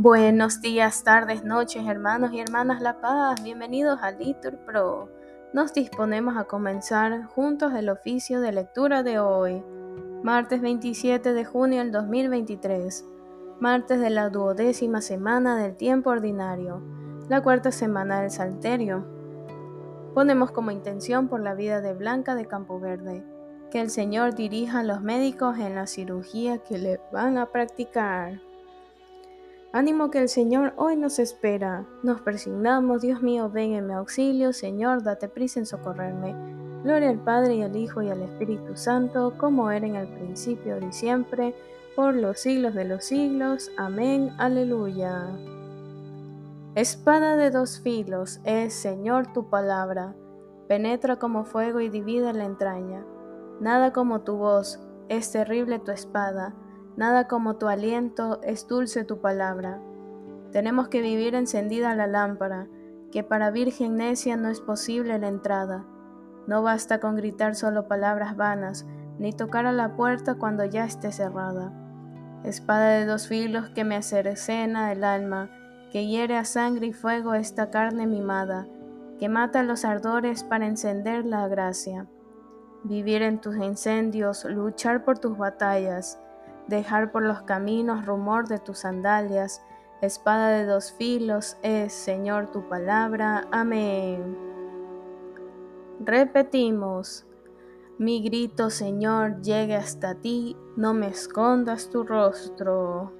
Buenos días, tardes, noches, hermanos y hermanas La Paz. Bienvenidos a Litur Pro. Nos disponemos a comenzar juntos el oficio de lectura de hoy, martes 27 de junio del 2023, martes de la duodécima semana del tiempo ordinario, la cuarta semana del Salterio. Ponemos como intención por la vida de Blanca de Campo Verde, que el Señor dirija a los médicos en la cirugía que le van a practicar. Ánimo que el Señor hoy nos espera. Nos persignamos, Dios mío, ven en mi auxilio, Señor, date prisa en socorrerme. Gloria al Padre y al Hijo y al Espíritu Santo, como era en el principio y siempre, por los siglos de los siglos. Amén. Aleluya. Espada de dos filos es, Señor, tu palabra. Penetra como fuego y divide la entraña. Nada como tu voz, es terrible tu espada Nada como tu aliento es dulce tu palabra. Tenemos que vivir encendida la lámpara, que para virgen necia no es posible la entrada. No basta con gritar solo palabras vanas, ni tocar a la puerta cuando ya esté cerrada. Espada de dos filos que me acercena el alma, que hiere a sangre y fuego esta carne mimada, que mata los ardores para encender la gracia. Vivir en tus incendios, luchar por tus batallas, dejar por los caminos rumor de tus sandalias. Espada de dos filos es, Señor, tu palabra. Amén. Repetimos. Mi grito, Señor, llegue hasta ti, no me escondas tu rostro.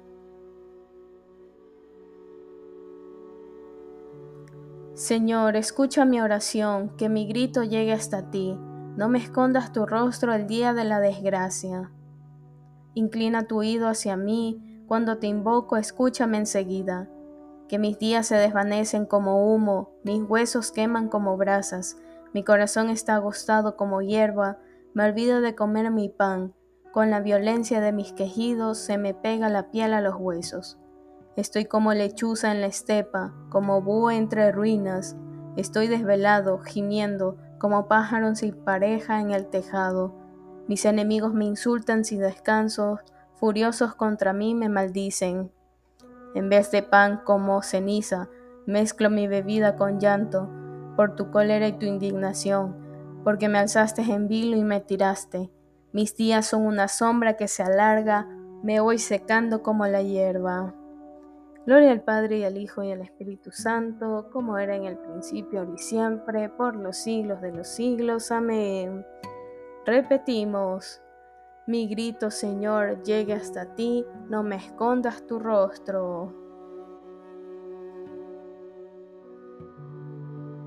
Señor, escucha mi oración, que mi grito llegue hasta ti, no me escondas tu rostro el día de la desgracia. Inclina tu oído hacia mí, cuando te invoco, escúchame enseguida. Que mis días se desvanecen como humo, mis huesos queman como brasas, mi corazón está agostado como hierba, me olvido de comer mi pan, con la violencia de mis quejidos se me pega la piel a los huesos. Estoy como lechuza en la estepa, como búho entre ruinas, estoy desvelado, gimiendo, como pájaro sin pareja en el tejado. Mis enemigos me insultan sin descanso, furiosos contra mí me maldicen. En vez de pan como ceniza, mezclo mi bebida con llanto, por tu cólera y tu indignación, porque me alzaste en vilo y me tiraste. Mis días son una sombra que se alarga, me voy secando como la hierba. Gloria al Padre y al Hijo y al Espíritu Santo, como era en el principio, ahora y siempre, por los siglos de los siglos. Amén. Repetimos, mi grito Señor llegue hasta ti, no me escondas tu rostro.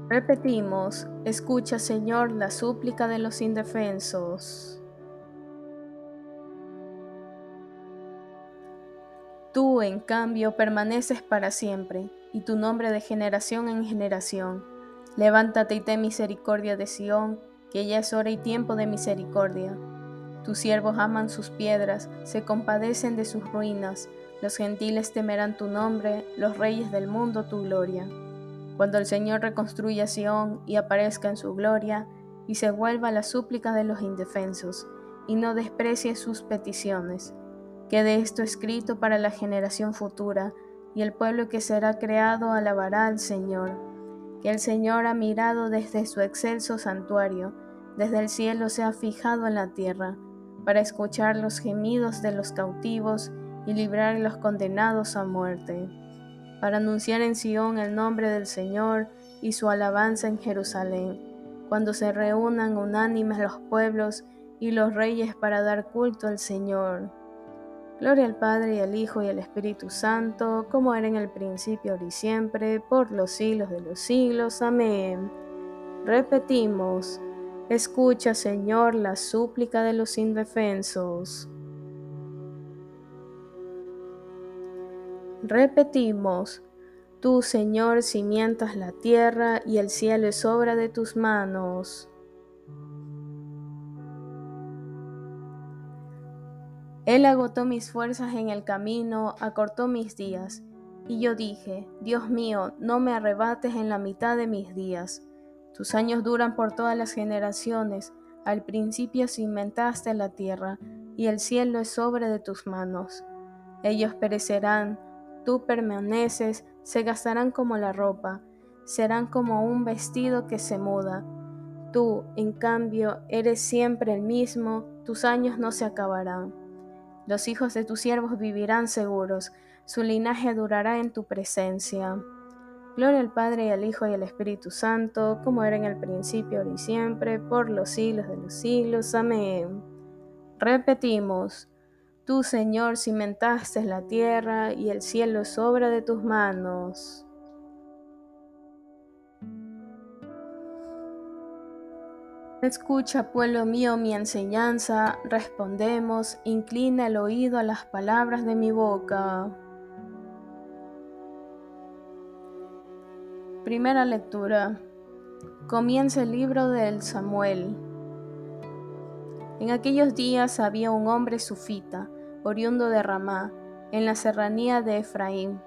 Repetimos, escucha Señor la súplica de los indefensos. Tú, en cambio, permaneces para siempre, y tu nombre de generación en generación. Levántate y ten misericordia de Sión que ya es hora y tiempo de misericordia. Tus siervos aman sus piedras, se compadecen de sus ruinas, los gentiles temerán tu nombre, los reyes del mundo tu gloria. Cuando el Señor reconstruya Sión y aparezca en su gloria, y se vuelva la súplica de los indefensos, y no desprecie sus peticiones. Quede esto escrito para la generación futura, y el pueblo que será creado alabará al Señor que el Señor ha mirado desde su excelso santuario, desde el cielo se ha fijado en la tierra, para escuchar los gemidos de los cautivos y librar los condenados a muerte, para anunciar en Sión el nombre del Señor y su alabanza en Jerusalén, cuando se reúnan unánimes los pueblos y los reyes para dar culto al Señor. Gloria al Padre y al Hijo y al Espíritu Santo, como era en el principio, ahora y siempre, por los siglos de los siglos. Amén. Repetimos, escucha Señor la súplica de los indefensos. Repetimos, tú Señor cimientas la tierra y el cielo es obra de tus manos. Él agotó mis fuerzas en el camino, acortó mis días. Y yo dije, Dios mío, no me arrebates en la mitad de mis días. Tus años duran por todas las generaciones. Al principio cimentaste la tierra, y el cielo es obra de tus manos. Ellos perecerán, tú permaneces, se gastarán como la ropa, serán como un vestido que se muda. Tú, en cambio, eres siempre el mismo, tus años no se acabarán. Los hijos de tus siervos vivirán seguros, su linaje durará en tu presencia. Gloria al Padre y al Hijo y al Espíritu Santo, como era en el principio, ahora y siempre, por los siglos de los siglos. Amén. Repetimos, tú Señor cimentaste la tierra y el cielo es obra de tus manos. Escucha, pueblo mío, mi enseñanza, respondemos, inclina el oído a las palabras de mi boca. Primera lectura. Comienza el libro del Samuel. En aquellos días había un hombre sufita, oriundo de Ramá, en la serranía de Efraín,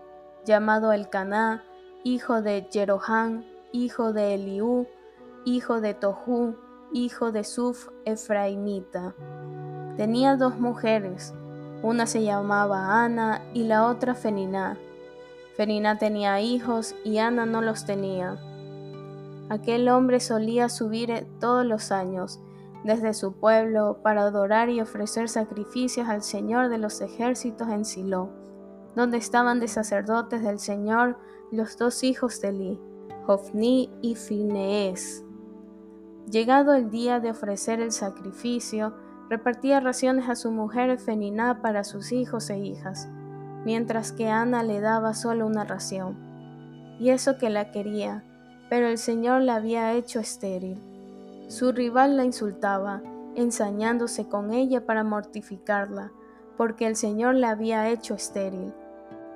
llamado Elcaná, hijo de Jeroham, hijo de Eliú, hijo de Tohu, hijo de Suf Efraimita. Tenía dos mujeres, una se llamaba Ana y la otra Feniná. Feniná tenía hijos y Ana no los tenía. Aquel hombre solía subir todos los años desde su pueblo para adorar y ofrecer sacrificios al Señor de los ejércitos en Silo, donde estaban de sacerdotes del Señor los dos hijos de Eli, Hofni y Finees. Llegado el día de ofrecer el sacrificio, repartía raciones a su mujer Feniná para sus hijos e hijas, mientras que Ana le daba solo una ración. Y eso que la quería, pero el Señor la había hecho estéril. Su rival la insultaba, ensañándose con ella para mortificarla, porque el Señor la había hecho estéril.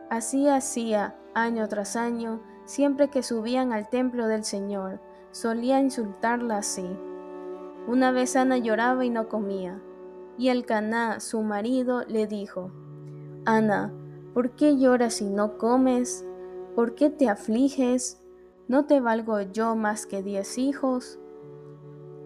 Así hacía, año tras año, siempre que subían al templo del Señor, solía insultarla así. Una vez Ana lloraba y no comía, y el Caná, su marido, le dijo, Ana, ¿por qué lloras y no comes? ¿Por qué te afliges? ¿No te valgo yo más que diez hijos?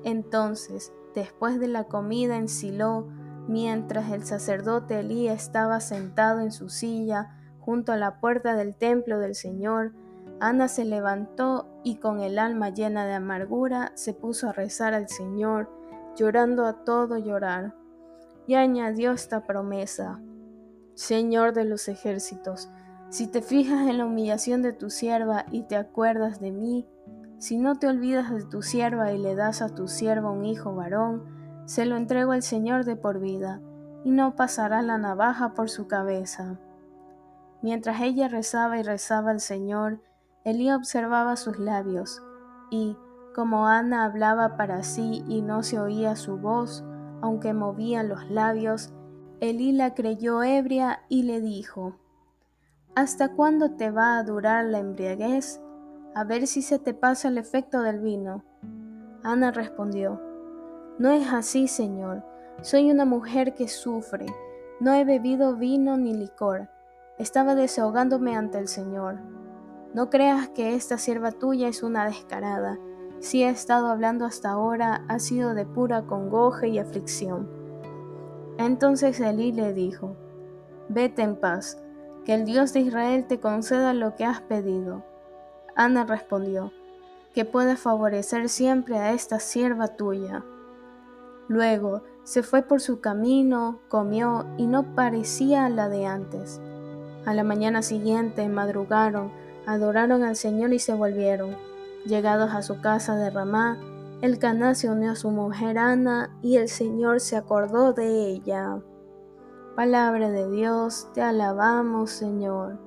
Entonces, después de la comida en Silo, mientras el sacerdote Elí estaba sentado en su silla junto a la puerta del templo del Señor, Ana se levantó y con el alma llena de amargura se puso a rezar al Señor, llorando a todo llorar. Y añadió esta promesa, Señor de los ejércitos, si te fijas en la humillación de tu sierva y te acuerdas de mí, si no te olvidas de tu sierva y le das a tu sierva un hijo varón, se lo entrego al Señor de por vida, y no pasará la navaja por su cabeza. Mientras ella rezaba y rezaba al Señor, Elí observaba sus labios, y, como Ana hablaba para sí y no se oía su voz, aunque movía los labios, Elí la creyó ebria y le dijo, ¿Hasta cuándo te va a durar la embriaguez? A ver si se te pasa el efecto del vino. Ana respondió, No es así, Señor. Soy una mujer que sufre. No he bebido vino ni licor. Estaba desahogándome ante el Señor. No creas que esta sierva tuya es una descarada. Si he estado hablando hasta ahora, ha sido de pura congoja y aflicción. Entonces Elí le dijo, Vete en paz, que el Dios de Israel te conceda lo que has pedido. Ana respondió, que pueda favorecer siempre a esta sierva tuya. Luego se fue por su camino, comió y no parecía la de antes. A la mañana siguiente madrugaron, adoraron al Señor y se volvieron. Llegados a su casa de Ramá, el Caná se unió a su mujer Ana y el Señor se acordó de ella. Palabra de Dios, te alabamos, Señor.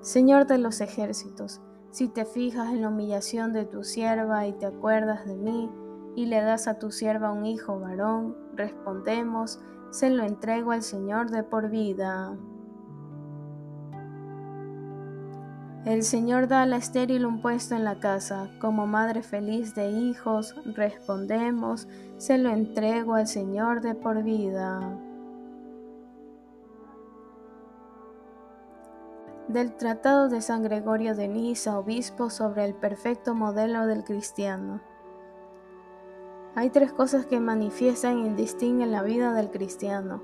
Señor de los ejércitos, si te fijas en la humillación de tu sierva y te acuerdas de mí, y le das a tu sierva un hijo varón, respondemos, se lo entrego al Señor de por vida. El Señor da a la estéril un puesto en la casa. Como madre feliz de hijos, respondemos, se lo entrego al Señor de por vida. Del Tratado de San Gregorio de Niza, obispo, sobre el perfecto modelo del cristiano. Hay tres cosas que manifiestan y distinguen la vida del cristiano.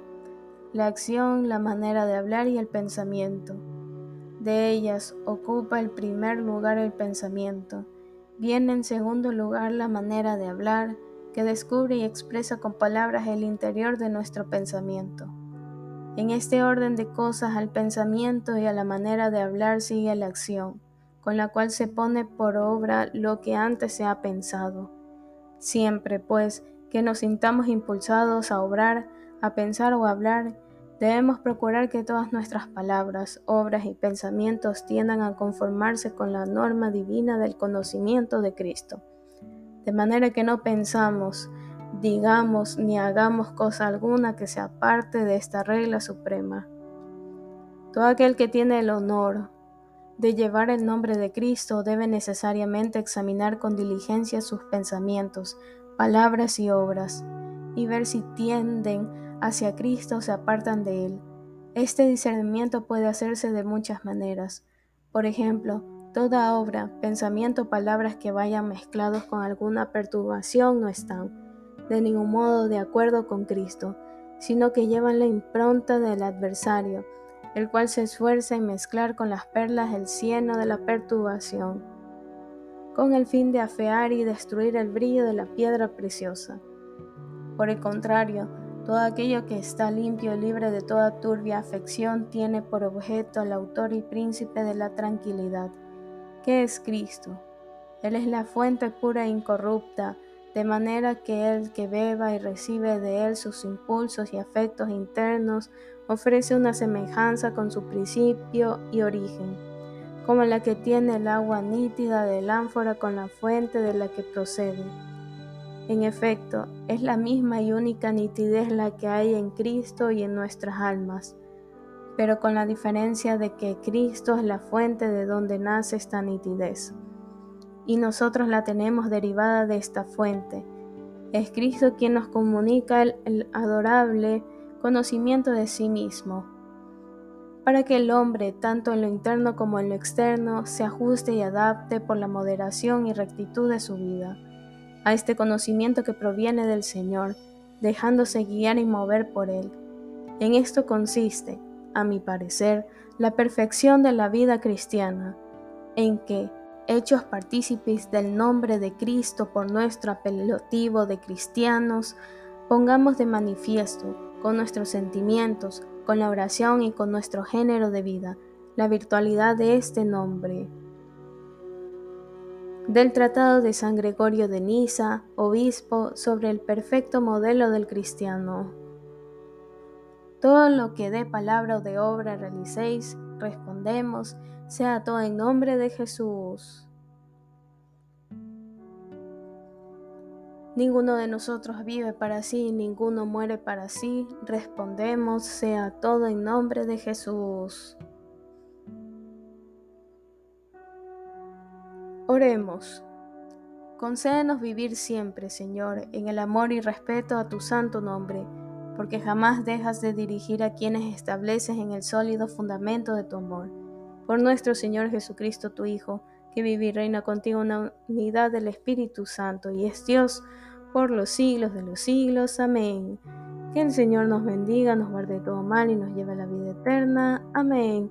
La acción, la manera de hablar y el pensamiento. De ellas ocupa el primer lugar el pensamiento. Viene en segundo lugar la manera de hablar, que descubre y expresa con palabras el interior de nuestro pensamiento. En este orden de cosas al pensamiento y a la manera de hablar sigue la acción, con la cual se pone por obra lo que antes se ha pensado. Siempre, pues, que nos sintamos impulsados a obrar, a pensar o a hablar, Debemos procurar que todas nuestras palabras, obras y pensamientos tiendan a conformarse con la norma divina del conocimiento de Cristo, de manera que no pensamos, digamos ni hagamos cosa alguna que sea parte de esta regla suprema. Todo aquel que tiene el honor de llevar el nombre de Cristo debe necesariamente examinar con diligencia sus pensamientos, palabras y obras, y ver si tienden hacia Cristo se apartan de Él. Este discernimiento puede hacerse de muchas maneras. Por ejemplo, toda obra, pensamiento o palabras que vayan mezclados con alguna perturbación no están de ningún modo de acuerdo con Cristo, sino que llevan la impronta del adversario, el cual se esfuerza en mezclar con las perlas el cieno de la perturbación, con el fin de afear y destruir el brillo de la piedra preciosa. Por el contrario, todo aquello que está limpio libre de toda turbia afección tiene por objeto al autor y príncipe de la tranquilidad, que es Cristo. Él es la fuente pura e incorrupta, de manera que el que beba y recibe de él sus impulsos y afectos internos ofrece una semejanza con su principio y origen, como la que tiene el agua nítida del ánfora con la fuente de la que procede en efecto, es la misma y única nitidez la que hay en Cristo y en nuestras almas, pero con la diferencia de que Cristo es la fuente de donde nace esta nitidez, y nosotros la tenemos derivada de esta fuente. Es Cristo quien nos comunica el, adorable conocimiento de sí mismo, para que el hombre, tanto en lo interno como en lo externo, se ajuste y adapte por la moderación y rectitud de su vida a este conocimiento que proviene del Señor, dejándose guiar y mover por Él. En esto consiste, a mi parecer, la perfección de la vida cristiana, en que, hechos partícipes del nombre de Cristo por nuestro apelativo de cristianos, pongamos de manifiesto, con nuestros sentimientos, con la oración y con nuestro género de vida, la virtualidad de este nombre del Tratado de San Gregorio de Niza, obispo, sobre el perfecto modelo del cristiano. Todo lo que de palabra o de obra realicéis, respondemos, sea todo en nombre de Jesús. Ninguno de nosotros vive para sí, ninguno muere para sí, respondemos, sea todo en nombre de Jesús. Oremos. Concédenos vivir siempre, Señor, en el amor y respeto a tu santo nombre, porque jamás dejas de dirigir a quienes estableces en el sólido fundamento de tu amor. Por nuestro Señor Jesucristo, tu Hijo, que vive y reina contigo en la unidad del Espíritu Santo y es Dios por los siglos de los siglos. Amén. Que el Señor nos bendiga, nos guarde todo mal y nos lleve a la vida eterna. Amén.